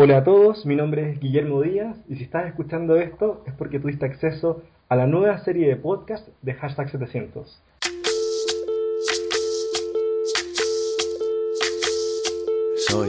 Hola a todos, mi nombre es Guillermo Díaz y si estás escuchando esto es porque tuviste acceso a la nueva serie de podcast de Hashtag 700. Soy,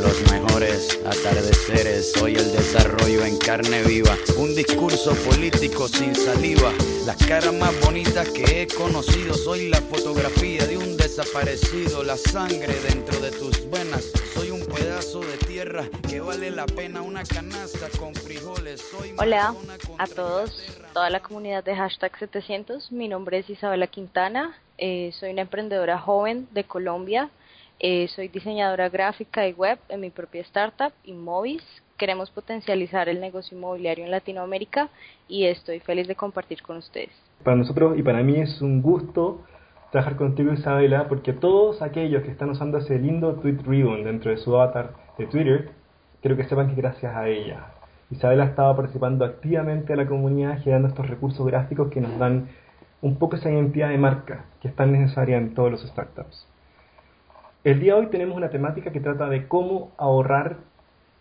Los mejores atardeceres. Soy el desarrollo en carne viva. Un discurso político sin saliva. Las caras más bonitas que he conocido. Soy la fotografía de un desaparecido. La sangre dentro de tus venas. Soy un pedazo de tierra que vale la pena una canasta con frijoles. Hola a todos, toda la comunidad de hashtag 700. Mi nombre es Isabela Quintana, eh, soy una emprendedora joven de Colombia. Eh, soy diseñadora gráfica y web en mi propia startup, Inmovis. Queremos potencializar el negocio inmobiliario en Latinoamérica y estoy feliz de compartir con ustedes. Para nosotros y para mí es un gusto trabajar contigo, Isabela, porque todos aquellos que están usando ese lindo tweet ribbon dentro de su avatar de Twitter, quiero que sepan que gracias a ella. Isabela ha estado participando activamente en la comunidad, generando estos recursos gráficos que nos dan un poco esa identidad de marca que es tan necesaria en todos los startups. El día de hoy tenemos una temática que trata de cómo ahorrar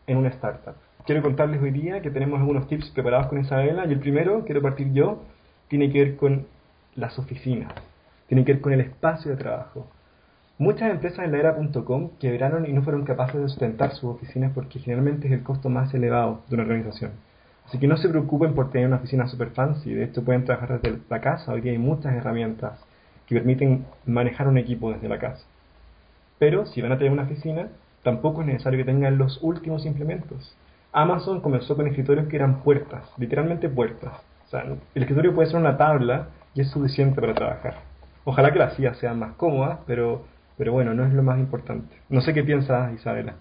en una startup. Quiero contarles hoy día que tenemos algunos tips preparados con Isabela y el primero, quiero partir yo, tiene que ver con las oficinas, tiene que ver con el espacio de trabajo. Muchas empresas en la era.com quebraron y no fueron capaces de sustentar sus oficinas porque generalmente es el costo más elevado de una organización. Así que no se preocupen por tener una oficina super fancy, de hecho pueden trabajar desde la casa, hoy día hay muchas herramientas que permiten manejar un equipo desde la casa. Pero si van a tener una oficina, tampoco es necesario que tengan los últimos implementos. Amazon comenzó con escritorios que eran puertas, literalmente puertas. O sea, el escritorio puede ser una tabla y es suficiente para trabajar. Ojalá que las sillas sean más cómodas, pero pero bueno, no es lo más importante. No sé qué piensas, Isabela.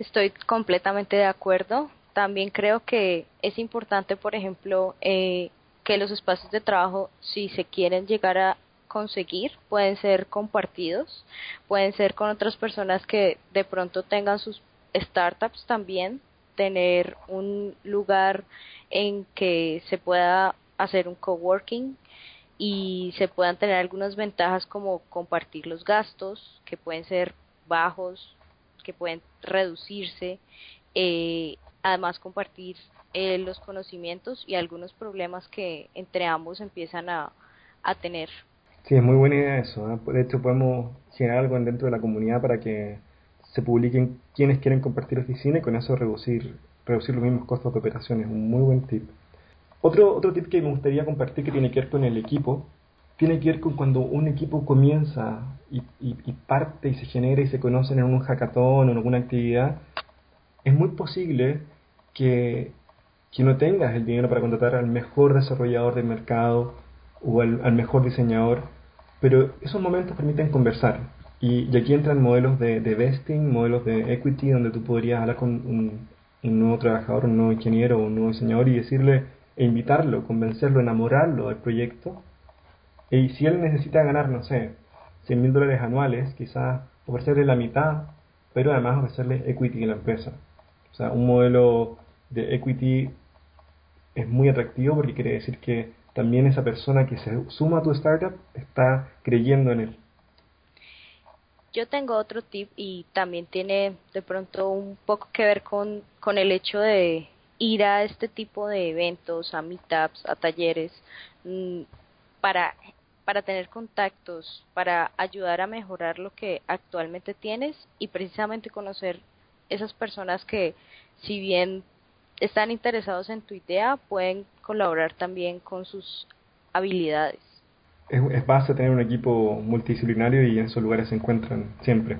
Estoy completamente de acuerdo. También creo que es importante, por ejemplo, eh, que los espacios de trabajo, si se quieren llegar a conseguir, pueden ser compartidos, pueden ser con otras personas que de pronto tengan sus startups también, tener un lugar en que se pueda hacer un coworking y se puedan tener algunas ventajas como compartir los gastos, que pueden ser bajos, que pueden reducirse, eh, además compartir eh, los conocimientos y algunos problemas que entre ambos empiezan a, a tener. Sí, es muy buena idea eso. ¿eh? De hecho, podemos generar algo dentro de la comunidad para que se publiquen quienes quieren compartir oficina y con eso reducir, reducir los mismos costos de operaciones. Un muy buen tip. Otro, otro tip que me gustaría compartir que tiene que ver con el equipo, tiene que ver con cuando un equipo comienza y, parte y se genera y se conocen en un hackathon o en alguna actividad, es muy posible que, que no tengas el dinero para contratar al mejor desarrollador del mercado o al, mejor diseñador, pero esos momentos permiten conversar. Y, aquí entran modelos de, de, vesting, modelos de equity, donde tú podrías hablar con un, nuevo trabajador, un nuevo ingeniero un nuevo diseñador y decirle, e invitarlo, convencerlo, enamorarlo del proyecto. Y si él necesita ganar, no sé, 100 mil dólares anuales, quizás ofrecerle la mitad, pero además ofrecerle equity en la empresa. O sea, un modelo de equity es muy atractivo porque quiere decir que también esa persona que se suma a tu startup está creyendo en él. Yo tengo otro tip y también tiene de pronto un poco que ver con, con el hecho de ir a este tipo de eventos, a meetups, a talleres, mm, para, para tener contactos, para ayudar a mejorar lo que actualmente tienes y precisamente conocer esas personas que si bien están interesados en tu idea, pueden colaborar también con sus habilidades. Es, es base tener un equipo multidisciplinario y en esos lugares se encuentran siempre.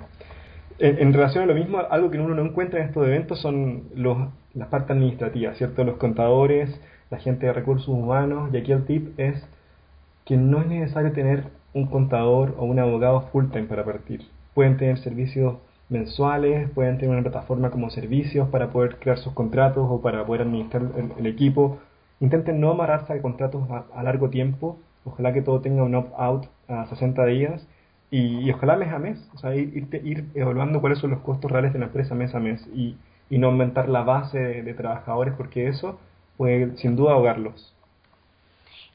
En, relación a lo mismo, algo que uno no encuentra en estos eventos son los, las partes administrativas, ¿cierto? Los contadores, la gente de recursos humanos, y aquí el tip es que no es necesario tener un contador o un abogado full time para partir. Pueden tener servicios mensuales, pueden tener una plataforma como servicios para poder crear sus contratos o para poder administrar el, equipo. Intenten no amarrarse a contratos a, largo tiempo ojalá que todo tenga un opt-out a 60 días y, ojalá mes a mes, o sea, ir, ir, evaluando cuáles son los costos reales de la empresa mes a mes y, y no aumentar la base de, trabajadores porque eso puede sin duda ahogarlos.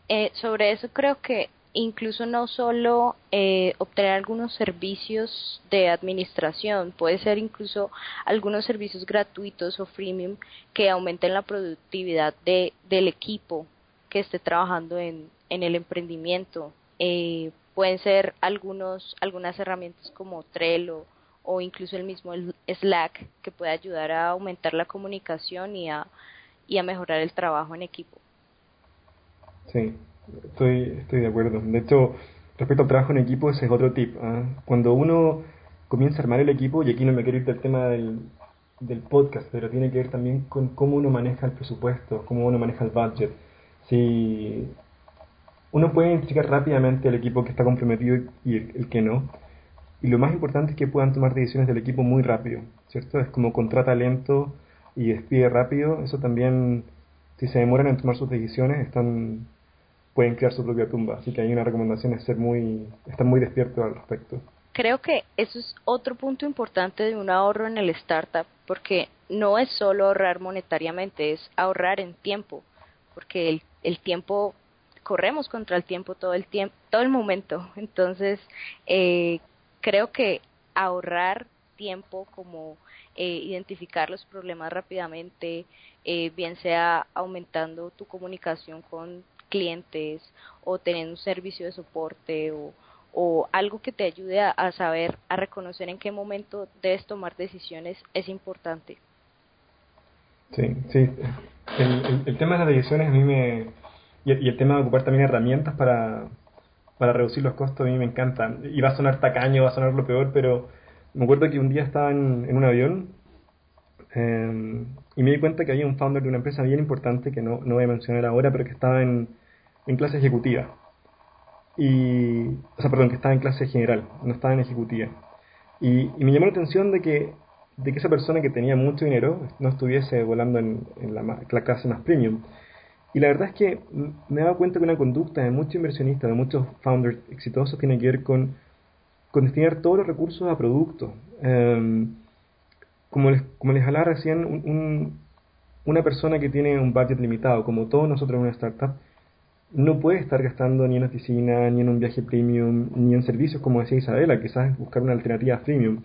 Eh, sobre eso creo que incluso no solo eh, obtener algunos servicios de administración, puede ser incluso algunos servicios gratuitos o freemium que aumenten la productividad de, del equipo que esté trabajando en, en el emprendimiento. Eh, pueden ser algunos, algunas herramientas como Trello o incluso el mismo Slack que puede ayudar a aumentar la comunicación y a, y a mejorar el trabajo en equipo. Sí, estoy, estoy de acuerdo. De hecho, respecto al trabajo en equipo, ese es otro tip. ¿ah? Cuando uno comienza a armar el equipo, y aquí no me quiero ir del tema del, del podcast, pero tiene que ver también con cómo uno maneja el presupuesto, cómo uno maneja el budget. Si uno puede identificar rápidamente el equipo que está comprometido y el, que no. Y lo más importante es que puedan tomar decisiones del equipo muy rápido, ¿cierto? Es como contrata lento y despide rápido. Eso también, si se demoran en tomar sus decisiones, están pueden crear su propia tumba. Así que hay una recomendación es ser muy, estar muy despierto al respecto. Creo que eso es otro punto importante de un ahorro en el startup, porque no es solo ahorrar monetariamente, es ahorrar en tiempo, porque el, el tiempo corremos contra el tiempo todo el tiempo, todo el momento. Entonces, eh, creo que ahorrar tiempo como eh, identificar los problemas rápidamente, eh, bien sea aumentando tu comunicación con clientes o teniendo un servicio de soporte o, o algo que te ayude a, saber, a reconocer en qué momento debes tomar decisiones es importante. Sí, sí. El, el tema de las decisiones a mí me, y, el tema de ocupar también herramientas para, para reducir los costos a mí me encanta. Y va a sonar tacaño, va a sonar lo peor, pero me acuerdo que un día estaba en, en un avión em, y me di cuenta que había un founder de una empresa bien importante, que no, no voy a mencionar ahora, pero que estaba en, en clase ejecutiva. Y, o sea, perdón, que estaba en clase general, no estaba en ejecutiva. Y, me llamó la atención de que, de que esa persona que tenía mucho dinero no estuviese volando en, la, la clase más premium. Y la verdad es que me he dado cuenta que una conducta de muchos inversionistas, de muchos founders exitosos, tiene que ver con, con destinar todos los recursos a productos. Em, como, les, como les hablaba recién, un, una persona que tiene un budget limitado, como todos nosotros en una startup, no puede estar gastando ni en oficina, ni en un viaje premium, ni en servicios, como decía Isabela, quizás buscar una alternativa premium.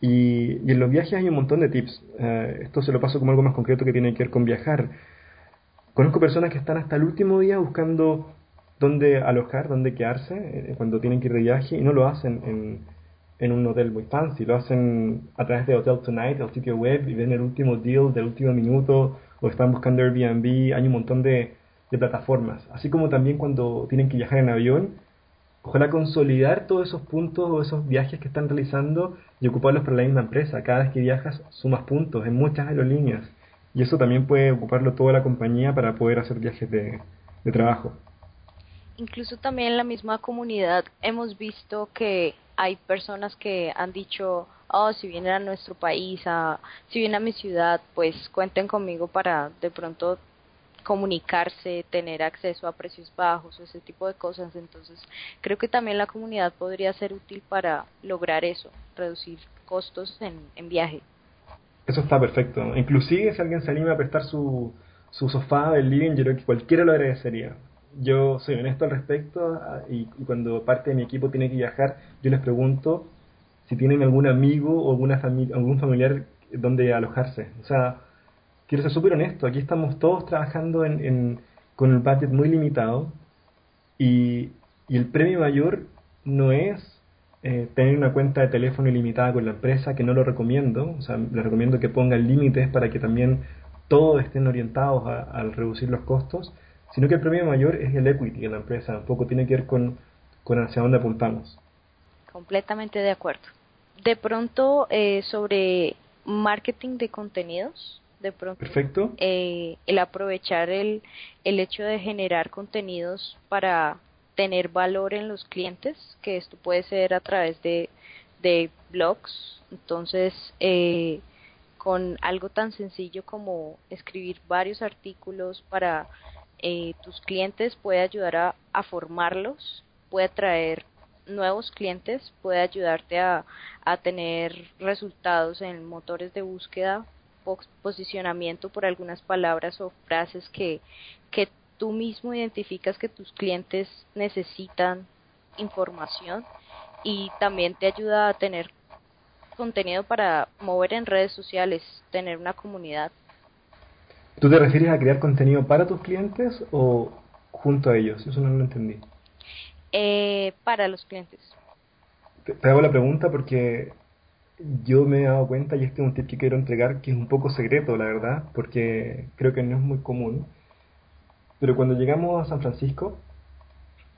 Y, en los viajes hay un montón de tips. Eh, esto se lo paso como algo más concreto que tiene que ver con viajar Conozco personas que están hasta el último día buscando dónde alojar, dónde quedarse eh, cuando tienen que ir de viaje y no lo hacen en, en un hotel muy fancy, lo hacen a través de Hotel Tonight, el sitio web, y ven el último deal del último minuto, o están buscando Airbnb, hay un montón de, de plataformas. Así como también cuando tienen que viajar en avión, ojalá consolidar todos esos puntos o esos viajes que están realizando y ocuparlos para la misma empresa. Cada vez que viajas sumas puntos en muchas aerolíneas. Y eso también puede ocuparlo toda la compañía para poder hacer viajes de, trabajo. Incluso también en la misma comunidad hemos visto que hay personas que han dicho, oh, si vienen a nuestro país, a, si vienen a mi ciudad, pues cuenten conmigo para de pronto comunicarse, tener acceso a precios bajos ese tipo de cosas. Entonces, creo que también la comunidad podría ser útil para lograr eso, reducir costos en, en viaje. Eso está perfecto. Inclusive si alguien se anima a prestar su, su sofá del living, yo creo que cualquiera lo agradecería. Yo soy honesto al respecto ah, y, cuando parte de mi equipo tiene que viajar, yo les pregunto si tienen algún amigo o alguna algún familiar donde alojarse. O sea, quiero ser súper honesto, aquí estamos todos trabajando en, con el budget muy limitado y, y el premio mayor no es eh, tener una cuenta de teléfono ilimitada con la empresa, que no lo recomiendo, o sea, les recomiendo que pongan límites para que también todos estén orientados al reducir los costos, sino que el premio mayor es el equity de la empresa, un poco tiene que ver con, con hacia dónde apuntamos. Completamente de acuerdo. De pronto, eh, sobre marketing de contenidos, de pronto Perfecto. Eh, el aprovechar el, el hecho de generar contenidos para tener valor en los clientes, que esto puede ser a través de, de blogs. Entonces, eh, con algo tan sencillo como escribir varios artículos para eh, tus clientes, puede ayudar a, a formarlos, puede traer nuevos clientes, puede ayudarte a, a tener resultados en motores de búsqueda, posicionamiento por algunas palabras o frases que, que tú mismo identificas que tus clientes necesitan información y también te ayuda a tener contenido para mover en redes sociales, tener una comunidad. ¿Tú te refieres a crear contenido para tus clientes o junto a ellos? Eso no lo entendí. Eh, para los clientes. Te, hago la pregunta porque yo me he dado cuenta, y este es un tip que quiero entregar, que es un poco secreto, la verdad, porque creo que no es muy común. Pero cuando llegamos a San Francisco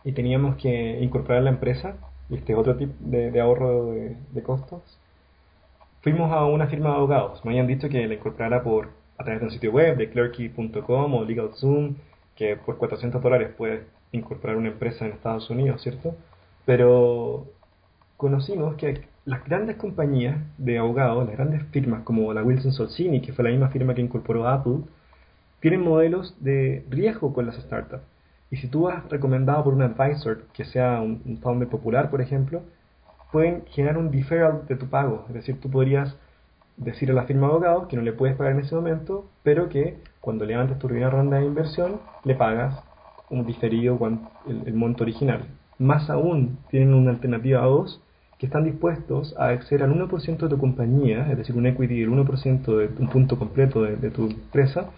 y teníamos que incorporar la empresa, este otro tip de, ahorro de, de, costos, fuimos a una firma de abogados. Me habían dicho que la incorporara por a través de un sitio web, de clerky.com o LegalZoom, que por 400 dólares puedes incorporar una empresa en Estados Unidos, ¿cierto? Pero conocimos que las grandes compañías de abogados, las grandes firmas como la Wilson Solzini, que fue la misma firma que incorporó Apple, tienen modelos de riesgo con las startups. Y si tú has recomendado por un advisor que sea un, un founder popular, por ejemplo, pueden generar un deferral de tu pago. Es decir, tú podrías decir a la firma de abogados que no le puedes pagar en ese momento, pero que cuando levantes tu primera ronda de inversión le pagas un diferido el, el monto original. Más aún, tienen una alternativa a dos que están dispuestos a acceder al 1% de tu compañía, es decir, un equity del 1% de un punto completo de, tu empresa,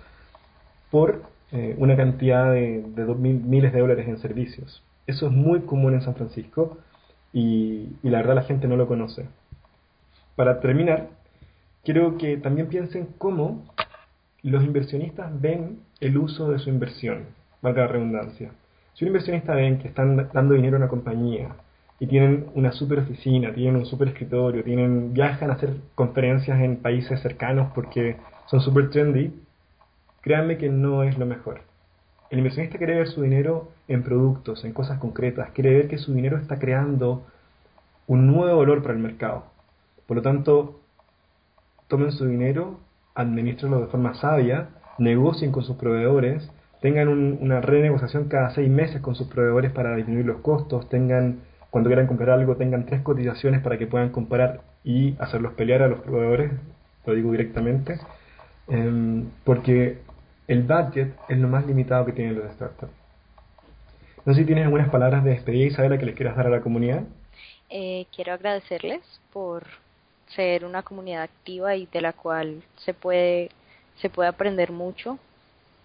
por eh, una cantidad de, de miles de dólares en servicios. Eso es muy común en San Francisco y, y la verdad la gente no lo conoce. Para terminar, quiero que también piensen cómo los inversionistas ven el uso de su inversión, valga la redundancia. Si un inversionista ven que están dando dinero a una compañía y tienen una super oficina, tienen un super escritorio, tienen, viajan a hacer conferencias en países cercanos porque son super trendy, créanme que no es lo mejor. El inversionista quiere ver su dinero en productos, en cosas concretas, quiere ver que su dinero está creando un nuevo valor para el mercado. Por lo tanto, tomen su dinero, administrenlo de forma sabia, negocien con sus proveedores, tengan una renegociación cada seis meses con sus proveedores para disminuir los costos, tengan, cuando quieran comprar algo, tengan tres cotizaciones para que puedan comprar y hacerlos pelear a los proveedores, lo digo directamente, em, porque el budget es lo más limitado que tienen los startups. No sé si tienes algunas palabras de despedida, Isabela, que les quieras dar a la comunidad. Eh, quiero agradecerles por ser una comunidad activa y de la cual se puede, se puede aprender mucho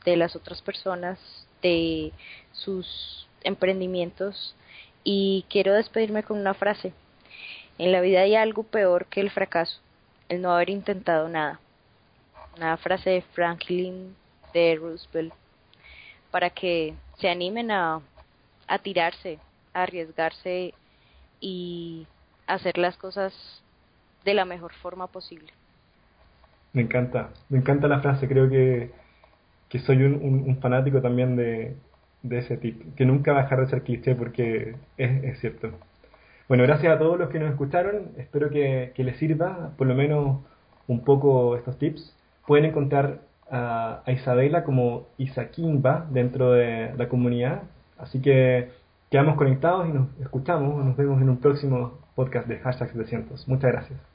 de las otras personas, de sus emprendimientos y quiero despedirme con una frase. En la vida hay algo peor que el fracaso, el no haber intentado nada. Una frase de Franklin de Roosevelt para que se animen a, a tirarse, a arriesgarse y hacer las cosas de la mejor forma posible. Me encanta, me encanta la frase, creo que, que soy un, un, fanático también de, de ese tipo, que nunca va a dejar de ser cliché porque es, cierto. Bueno, gracias a todos los que nos escucharon, espero que, que les sirva por lo menos un poco estos tips. Pueden encontrar a, a Isabela como Isaquimba dentro de la comunidad, así que quedamos conectados y nos escuchamos, nos vemos en un próximo podcast de Hashtag 700. Muchas gracias.